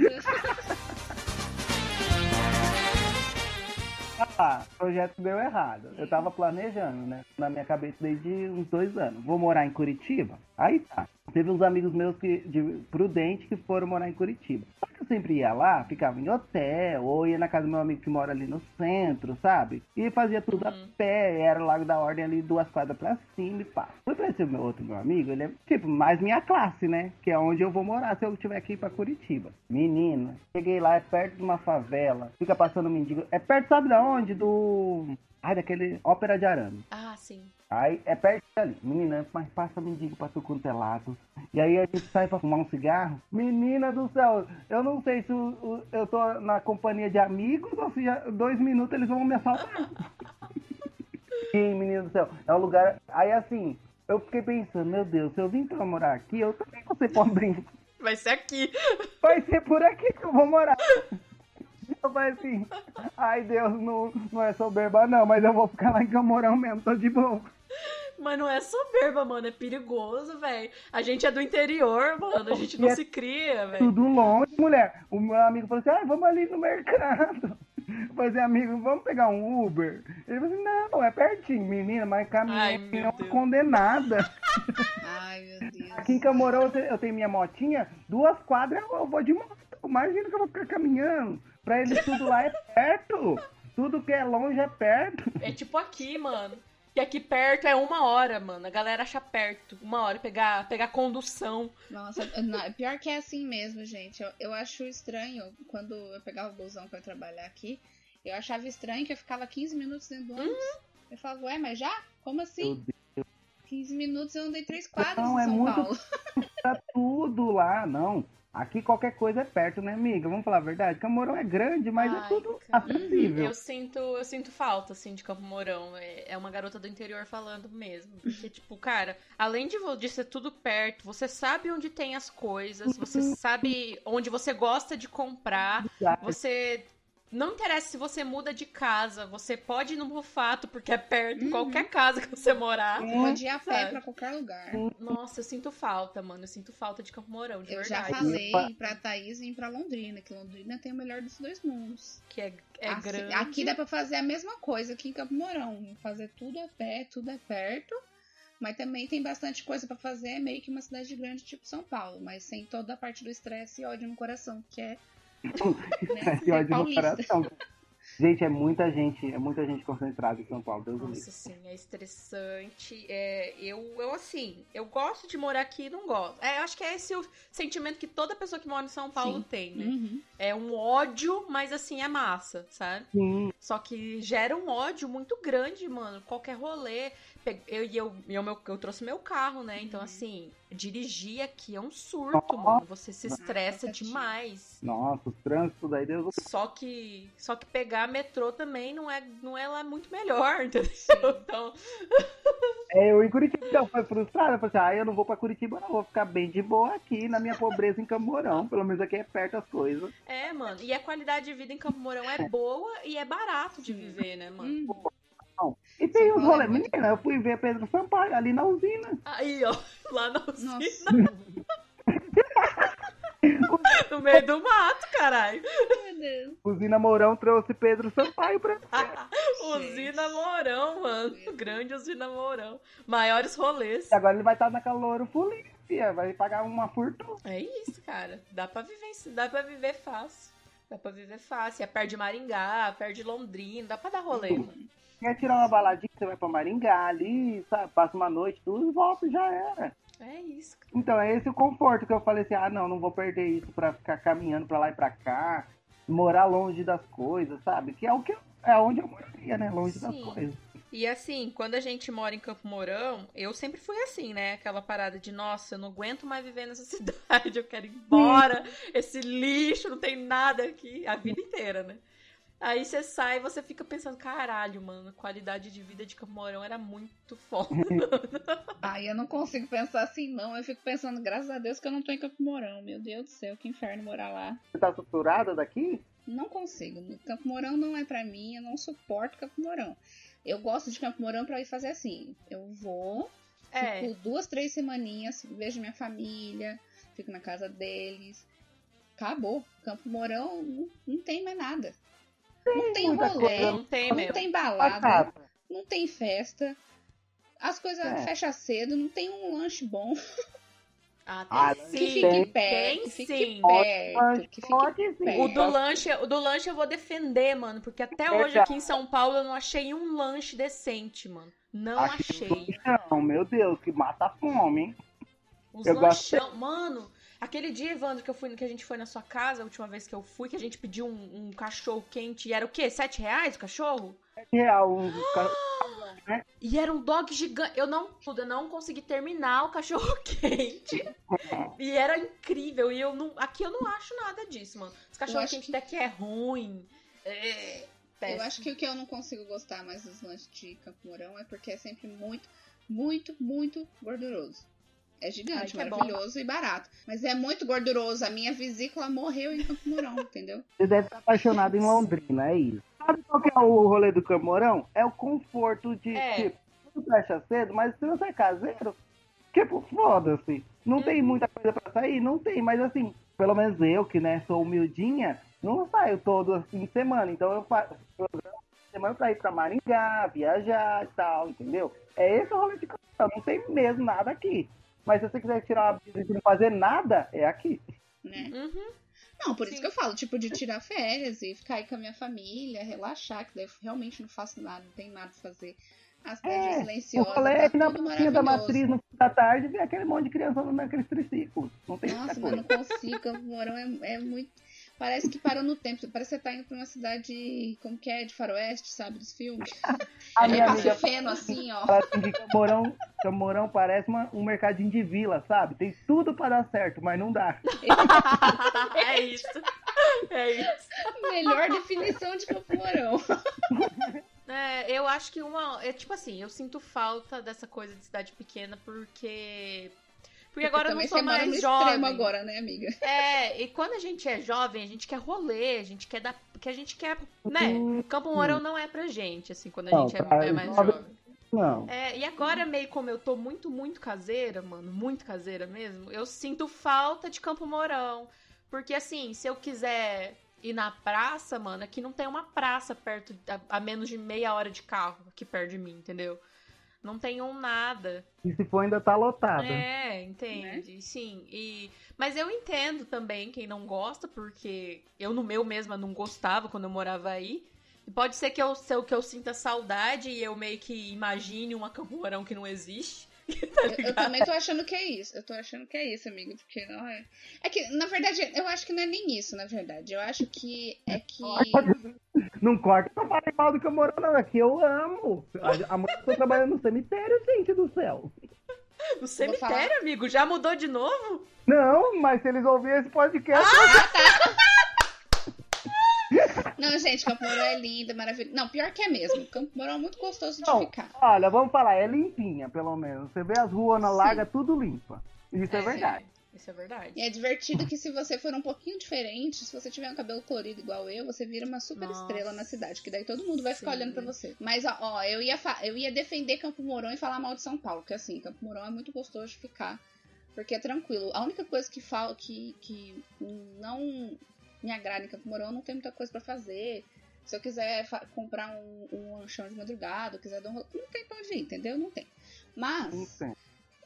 Ah, o projeto deu errado. Eu tava planejando, né? Na minha cabeça desde uns dois anos. Vou morar em Curitiba? Aí tá. Teve uns amigos meus que, de Prudente que foram morar em Curitiba. Só que eu sempre ia lá, ficava em hotel, ou ia na casa do meu amigo que mora ali no centro, sabe? E fazia tudo a Uhum. pé, era o Lago da Ordem ali, duas quadras pra cima e pá. Fui pra esse meu outro meu amigo, ele é tipo mais minha classe, né? Que é onde eu vou morar se eu tiver que ir pra Curitiba. Menina, cheguei lá, é perto de uma favela, fica passando mendigo. É perto, sabe da onde? Do. Ai, daquele Ópera de Arame. Ah, sim. Aí é perto ali. Menina, mas passa mendigo pra tu quanto é lado. E aí a gente sai pra fumar um cigarro. Menina do céu, eu não sei se o- o- eu tô na companhia de amigos ou se já, dois minutos eles vão me assaltar. Sim, menina do céu, é um lugar. Aí assim, eu fiquei pensando, meu Deus, se eu vim pra morar aqui, eu também vou ser pobrinho. Vai ser aqui. Vai ser por aqui que eu vou morar. Eu falei assim, ai Deus, não, não é soberba não, mas eu vou ficar lá em Camorão mesmo, tô de boa. Mas não é soberba, mano. É perigoso, velho. A gente é do interior, mano. A gente não é se cria, velho. Tudo longe, mulher. O meu amigo falou assim, ai, vamos ali no mercado. Eu falei assim, amigo, vamos pegar um Uber? Ele falou assim, não, é pertinho, menina, mas é Deus. condenada. Ai, meu Deus. Aqui em Camorão eu tenho minha motinha, duas quadras eu vou de moto. Imagina que eu vou ficar caminhando. Pra eles tudo lá é perto. Tudo que é longe é perto. É tipo aqui, mano. Que aqui perto é uma hora, mano. A galera acha perto. Uma hora pegar, pegar condução. Nossa, não, é pior que é assim mesmo, gente. Eu, eu acho estranho quando eu pegava o busão pra eu trabalhar aqui. Eu achava estranho que eu ficava 15 minutos dentro do ônibus. Uhum. Eu falava, ué, mas já? Como assim? Deus, 15 minutos eu andei três quadras Não, em é São muito- Paulo. tá tudo lá, não. Aqui qualquer coisa é perto, né, amiga? Vamos falar a verdade. Camorão é grande, mas Ai, é tudo acessível. Eu sinto, eu sinto falta, assim, de Campo Mourão. É, é uma garota do interior falando mesmo. Porque, tipo, cara, além de, de ser tudo perto, você sabe onde tem as coisas, você sabe onde você gosta de comprar, você não interessa se você muda de casa, você pode ir no Mufato, porque é perto, uhum. qualquer casa que você morar. Pode ir a pé pra qualquer lugar. Nossa, eu sinto falta, mano. Eu sinto falta de Campo Mourão, de eu verdade. Eu já falei pra Thaís ir pra Londrina, que Londrina tem o melhor dos dois mundos. Que é, é assim, grande. Aqui dá pra fazer a mesma coisa que em Campo Mourão. Fazer tudo a pé, tudo é perto. Mas também tem bastante coisa para fazer, é meio que uma cidade grande tipo São Paulo, mas sem toda a parte do estresse e ódio no coração, que é ódio no coração. Gente, é muita gente, é muita gente concentrada em São Paulo, Deus Nossa, sim, é estressante. É, eu, eu, assim, eu gosto de morar aqui e não gosto. É, eu acho que é esse o sentimento que toda pessoa que mora em São Paulo sim. tem, né? Uhum. É um ódio, mas assim, é massa, sabe? Sim. Só que gera um ódio muito grande, mano. Qualquer rolê eu, eu, eu, eu, eu trouxe meu carro, né? Então, uhum. assim, dirigir aqui é um surto, Nossa. mano. Você se estressa demais. Nossa, o trânsito daí Deus. Só que, só que pegar metrô também não é, não é lá muito melhor, entendeu? Então. É, eu em Curitiba então, foi frustrada. Eu falei assim, ah, eu não vou pra Curitiba, não. Vou ficar bem de boa aqui na minha pobreza em Camorão. Pelo menos aqui é perto as coisas. É, mano. E a qualidade de vida em Camorão é boa e é barato de viver, né, mano? Hum. Rolês. Menina, eu fui ver Pedro Sampaio ali na usina. Aí, ó, lá na usina. no meio do mato, caralho. Meu Deus. Usina Mourão trouxe Pedro Sampaio pra Usina Mourão, mano. Grande Usina Mourão. Maiores rolês. E agora ele vai estar na Calouro Folia, vai pagar uma fortuna. É isso, cara. Dá pra viver, dá pra viver fácil. Dá pra viver fácil. É perto de Maringá, perto de Londrina, dá pra dar rolê, mano. Quer tirar uma baladinha, você vai pra Maringá ali, sabe? Passa uma noite, tudo e volta, já era. É isso. Então, é esse o conforto que eu falei assim, ah, não, não vou perder isso pra ficar caminhando pra lá e pra cá, morar longe das coisas, sabe? Que é o que eu, é onde eu moraria, né? Longe Sim. das coisas. E assim, quando a gente mora em Campo Mourão, eu sempre fui assim, né? Aquela parada de, nossa, eu não aguento mais viver nessa cidade, eu quero ir embora, esse lixo, não tem nada aqui, a vida inteira, né? Aí você sai e você fica pensando, caralho, mano, a qualidade de vida de Camorão era muito foda. Aí eu não consigo pensar assim, não. Eu fico pensando, graças a Deus que eu não tô em Campo Mourão. Meu Deus do céu, que inferno morar lá. Você tá saturada daqui? Não consigo. Campo Mourão não é para mim, eu não suporto Campo Mourão. Eu gosto de Campo Mourão pra ir fazer assim. Eu vou, é. fico duas, três semaninhas, vejo minha família, fico na casa deles. Acabou. Campo Mourão não, não tem mais nada não tem rolê, não tem, não tem balada, não tem festa. As coisas é. fecham cedo, não tem um lanche bom. Ah, tem ah, sim. Que fique perto, que fique sim. perto, que fique perto. O do lanche, o do lanche eu vou defender, mano, porque até hoje aqui em São Paulo eu não achei um lanche decente, mano. Não achei. Não, meu Deus, que mata a fome, hein? Os eu lanchão, gosto... mano, Aquele dia, Evandro, que, eu fui, que a gente foi na sua casa, a última vez que eu fui, que a gente pediu um, um cachorro quente e era o quê? Sete reais o cachorro? Sete reais um né? E era um dog gigante. Eu não, eu não consegui terminar o cachorro quente. e era incrível. E eu não. Aqui eu não acho nada disso, mano. Os cachorro quente que... daqui é ruim. É. Eu acho que o que eu não consigo gostar mais dos lanches de Campo Mourão é porque é sempre muito, muito, muito gorduroso. É gigante, Ai, é maravilhoso é e barato. Mas é muito gorduroso. A minha vesícula morreu em Campo Mourão, entendeu? Você deve estar apaixonado em Londrina, é isso. Sabe qual que é o rolê do Campo Mourão? É o conforto de, é. tipo, tudo fecha cedo, mas se você é caseiro, tipo, foda-se. Não tem uhum. muita coisa pra sair? Não tem, mas assim, pelo menos eu, que né, sou humildinha, não saio todo assim semana. Então eu faço programa semana pra ir pra Maringá, viajar e tal, entendeu? É esse o rolê de Campo Não tem mesmo nada aqui. Mas se você quiser tirar uma vida e não fazer nada, é aqui. Né? Uhum. Não, por Sim. isso que eu falo, tipo, de tirar férias e ficar aí com a minha família, relaxar, que daí eu realmente não faço nada, não tem nada pra fazer. A cidade é, silenciosa, falei, tá na tudo da matriz no fim da tarde vem aquele monte de criança naqueles triciclos. Não tem Nossa, mas não consigo, Campo Mourão é, é muito Parece que parou no tempo. Parece que você tá indo pra uma cidade, como que é, de faroeste, sabe, dos filmes. A minha amiga feno, assim, ó. Assim que Camorão, Camorão parece uma, um mercadinho de vila, sabe? Tem tudo pra dar certo, mas não dá. é isso. É isso. Melhor definição de Camorão. É, eu acho que uma. É tipo assim, eu sinto falta dessa coisa de cidade pequena porque porque agora eu não sou mais jovem. agora, né, amiga? É, e quando a gente é jovem, a gente quer rolê, a gente quer dar porque a gente quer, né? Campo Mourão não é pra gente, assim, quando a não, gente é, é mais jovem. Não. É, e agora, meio como eu tô muito, muito caseira, mano, muito caseira mesmo, eu sinto falta de Campo Mourão. Porque, assim, se eu quiser ir na praça, mano, aqui não tem uma praça perto, a, a menos de meia hora de carro aqui perto de mim, entendeu? Não tem um nada. E se for, ainda tá lotado. É, entende? Né? Sim. E... Mas eu entendo também quem não gosta, porque eu no meu mesma não gostava quando eu morava aí. Pode ser que eu, que eu sinta saudade e eu meio que imagine uma Campo Mourão que não existe. tá eu, eu, também tô achando que é isso. Eu tô achando que é isso, amigo. Porque não é. É que, na verdade, eu acho que não é nem isso, na verdade. Eu acho que é que. Não corta pra falar mal do Camorão, não. Aqui eu amo. A, a mulher tá trabalhando no cemitério, gente do céu. No cemitério, amigo? Já mudou de novo? Não, mas se eles ouvirem esse podcast. Ah, tá! Não, gente, Campo Mourão é lindo, maravilhoso. Não, pior que é mesmo. Campo Mourão é muito gostoso de não, ficar. Olha, vamos falar, é limpinha, pelo menos. Você vê as ruas na larga, tudo limpa. Isso é, é verdade. Isso é verdade. E é divertido que se você for um pouquinho diferente, se você tiver um cabelo colorido igual eu, você vira uma super Nossa. estrela na cidade, que daí todo mundo vai ficar Sim. olhando para você. Mas ó, ó, eu ia eu ia defender Campo Mourão e falar mal de São Paulo, que assim, Campo Mourão é muito gostoso de ficar, porque é tranquilo. A única coisa que fala que que não me agrada em Campo Mourão, não tem muita coisa para fazer. Se eu quiser comprar um, um lanchão de madrugada, quiser dar um não tem pra onde ir, entendeu? Não tem. Mas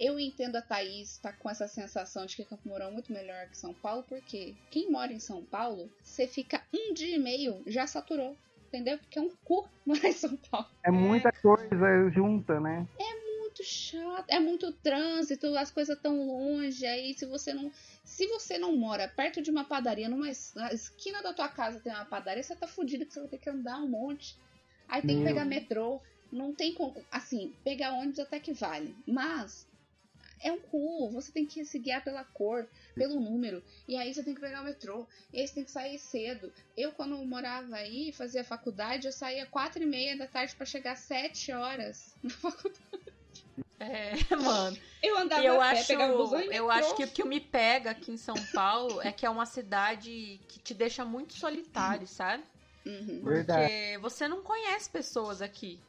eu entendo a Thaís tá com essa sensação de que Campo Mourão é muito melhor que São Paulo, porque quem mora em São Paulo, você fica um dia e meio, já saturou. Entendeu? Porque é um cu morar em São Paulo. É muita coisa junta, né? É muito chato, é muito trânsito, as coisas tão longe, aí se você não. Se você não mora perto de uma padaria, numa na esquina da tua casa tem uma padaria, você tá fudido que você vai ter que andar um monte. Aí tem Meu. que pegar metrô. Não tem como. Assim, pegar ônibus até que vale. Mas é um cu. Você tem que se guiar pela cor, pelo número. E aí você tem que pegar o metrô. E aí você tem que sair cedo. Eu, quando morava aí, fazia faculdade, eu saía quatro e meia da tarde para chegar sete horas na faculdade. É, mano. Eu andava eu a pé, acho, pegava busão Eu acho que o que me pega aqui em São Paulo é que é uma cidade que te deixa muito solitário, sabe? Uhum. Porque Verdade. você não conhece pessoas aqui.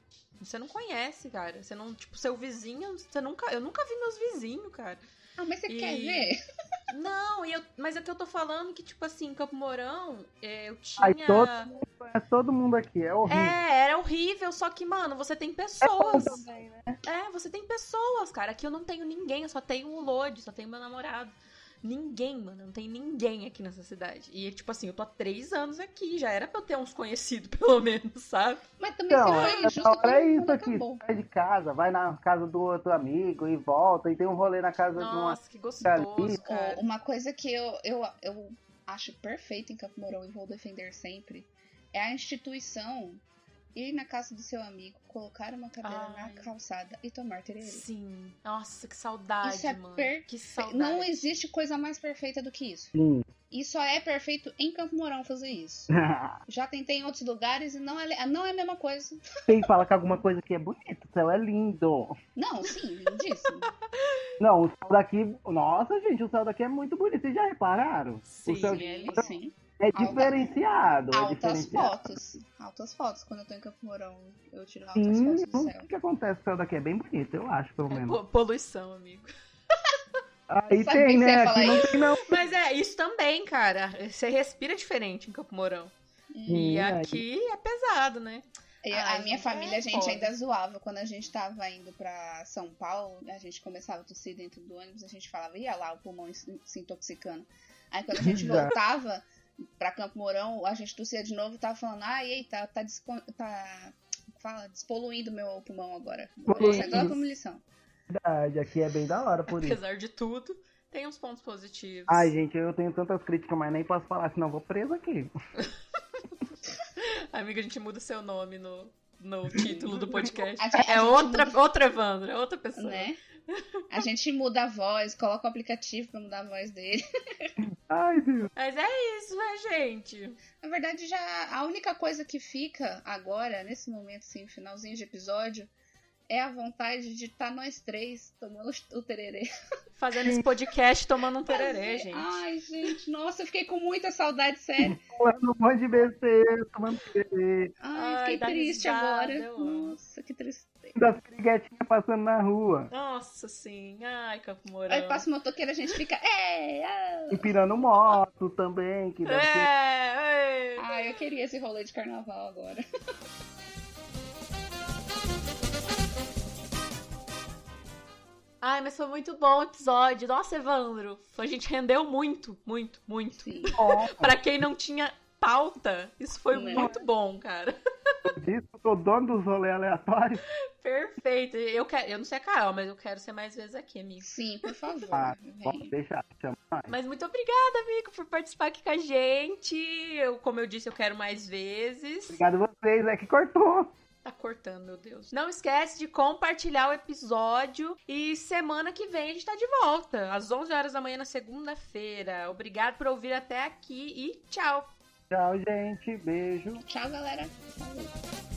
Você não conhece, cara. Você não, tipo, seu vizinho, você nunca, eu nunca vi meus vizinhos, cara. Ah, mas você e... quer ver? Não, e eu, mas é que eu tô falando que, tipo assim, Campo Mourão, é, eu tinha. Ai, todo, é todo mundo aqui, é horrível. É, era horrível, só que, mano, você tem pessoas. É, também, né? é você tem pessoas, cara. Aqui eu não tenho ninguém, eu só tenho o Lodi, só tenho meu namorado. Ninguém, mano, não tem ninguém aqui nessa cidade. E, tipo assim, eu tô há três anos aqui, já era pra eu ter uns conhecidos, pelo menos, sabe? Mas também então, você foi justo é isso aqui, sai de casa, vai na casa do outro amigo e volta, e tem um rolê na casa Nossa, de uma... que gostoso, cara. Uma coisa que eu, eu, eu acho perfeita em Campo Mourão e vou defender sempre, é a instituição ir na casa do seu amigo, colocar uma cadeira Ai. na calçada e tomar tererê. Sim. Nossa, que saudade, isso é mano. Per... Que saudade. Não existe coisa mais perfeita do que isso. Sim. E só é perfeito em Campo Mourão fazer isso. Já tentei em outros lugares e não é, não é a mesma coisa. Quem fala que alguma coisa aqui é bonita, o céu é lindo. Não, sim, lindíssimo. não, o céu daqui. Nossa, gente, o céu daqui é muito bonito. Vocês já repararam? Sim, o céu de... sim. É diferenciado. Alta, é diferenciado. fotos. Altas fotos. Quando eu tô em Campo Mourão, eu tiro altas hum, fotos do céu. O que acontece? O céu daqui é bem bonito, eu acho, pelo é menos. Poluição, amigo. Aí tem, né? Aqui não tem, não. Mas é, isso também, cara. Você respira diferente em Campo Mourão. Hum, e aqui é pesado, né? a minha família, a gente ainda zoava quando a gente tava indo pra São Paulo, a gente começava a tossir dentro do ônibus, a gente falava, ia lá, o pulmão se intoxicando. Aí quando a gente voltava, pra Campo Mourão, a gente tossia de novo e tava falando, ah, eita, tá, descon... tá fala, despoluindo meu pulmão agora. Isso agora como lição. Verdade, aqui é bem da hora por isso. Apesar de tudo, tem uns pontos positivos. Ai, gente, eu tenho tantas críticas, mas nem posso falar, senão eu vou preso aqui. Amiga, a gente muda seu nome no, no título do podcast. é outra, outra Evandro, é outra pessoa. Né? A gente muda a voz, coloca o aplicativo pra mudar a voz dele. Ai, Deus. Mas é isso, né, gente? Na verdade, já a única coisa que fica agora, nesse momento, assim, finalzinho de episódio, é a vontade de estar tá nós três tomando o tererê. Fazendo esse podcast tomando um tererê, gente. Ai, gente, nossa, eu fiquei com muita saudade, sério. Falando um monte de besteira, tomando tererê. Ai, fiquei triste agora. Nossa, que tristeza. Das piriguetinhas passando na rua. Nossa, sim. Ai, Campo Mourão. Aí passa o motoqueiro, a gente fica. É, é. Empirando moto também. Que deve é, ser... é. Ai, eu queria esse rolê de carnaval agora. Ai, mas foi muito bom o episódio. Nossa, Evandro, a gente rendeu muito, muito, muito. para quem não tinha pauta, isso foi não. muito bom, cara. Isso, eu sou dono dos rolês aleatórios. Perfeito. Eu, quero, eu não sei a Carol, mas eu quero ser mais vezes aqui, amigo. Sim, por favor. Ah, pode deixar, chama mais. Mas muito obrigada, amigo, por participar aqui com a gente. Eu, como eu disse, eu quero mais vezes. Obrigado a vocês, é que cortou. Tá cortando, meu Deus. Não esquece de compartilhar o episódio e semana que vem a gente tá de volta, às 11 horas da manhã na segunda-feira. Obrigado por ouvir até aqui e tchau. Tchau, gente. Beijo. Tchau, galera. Falou.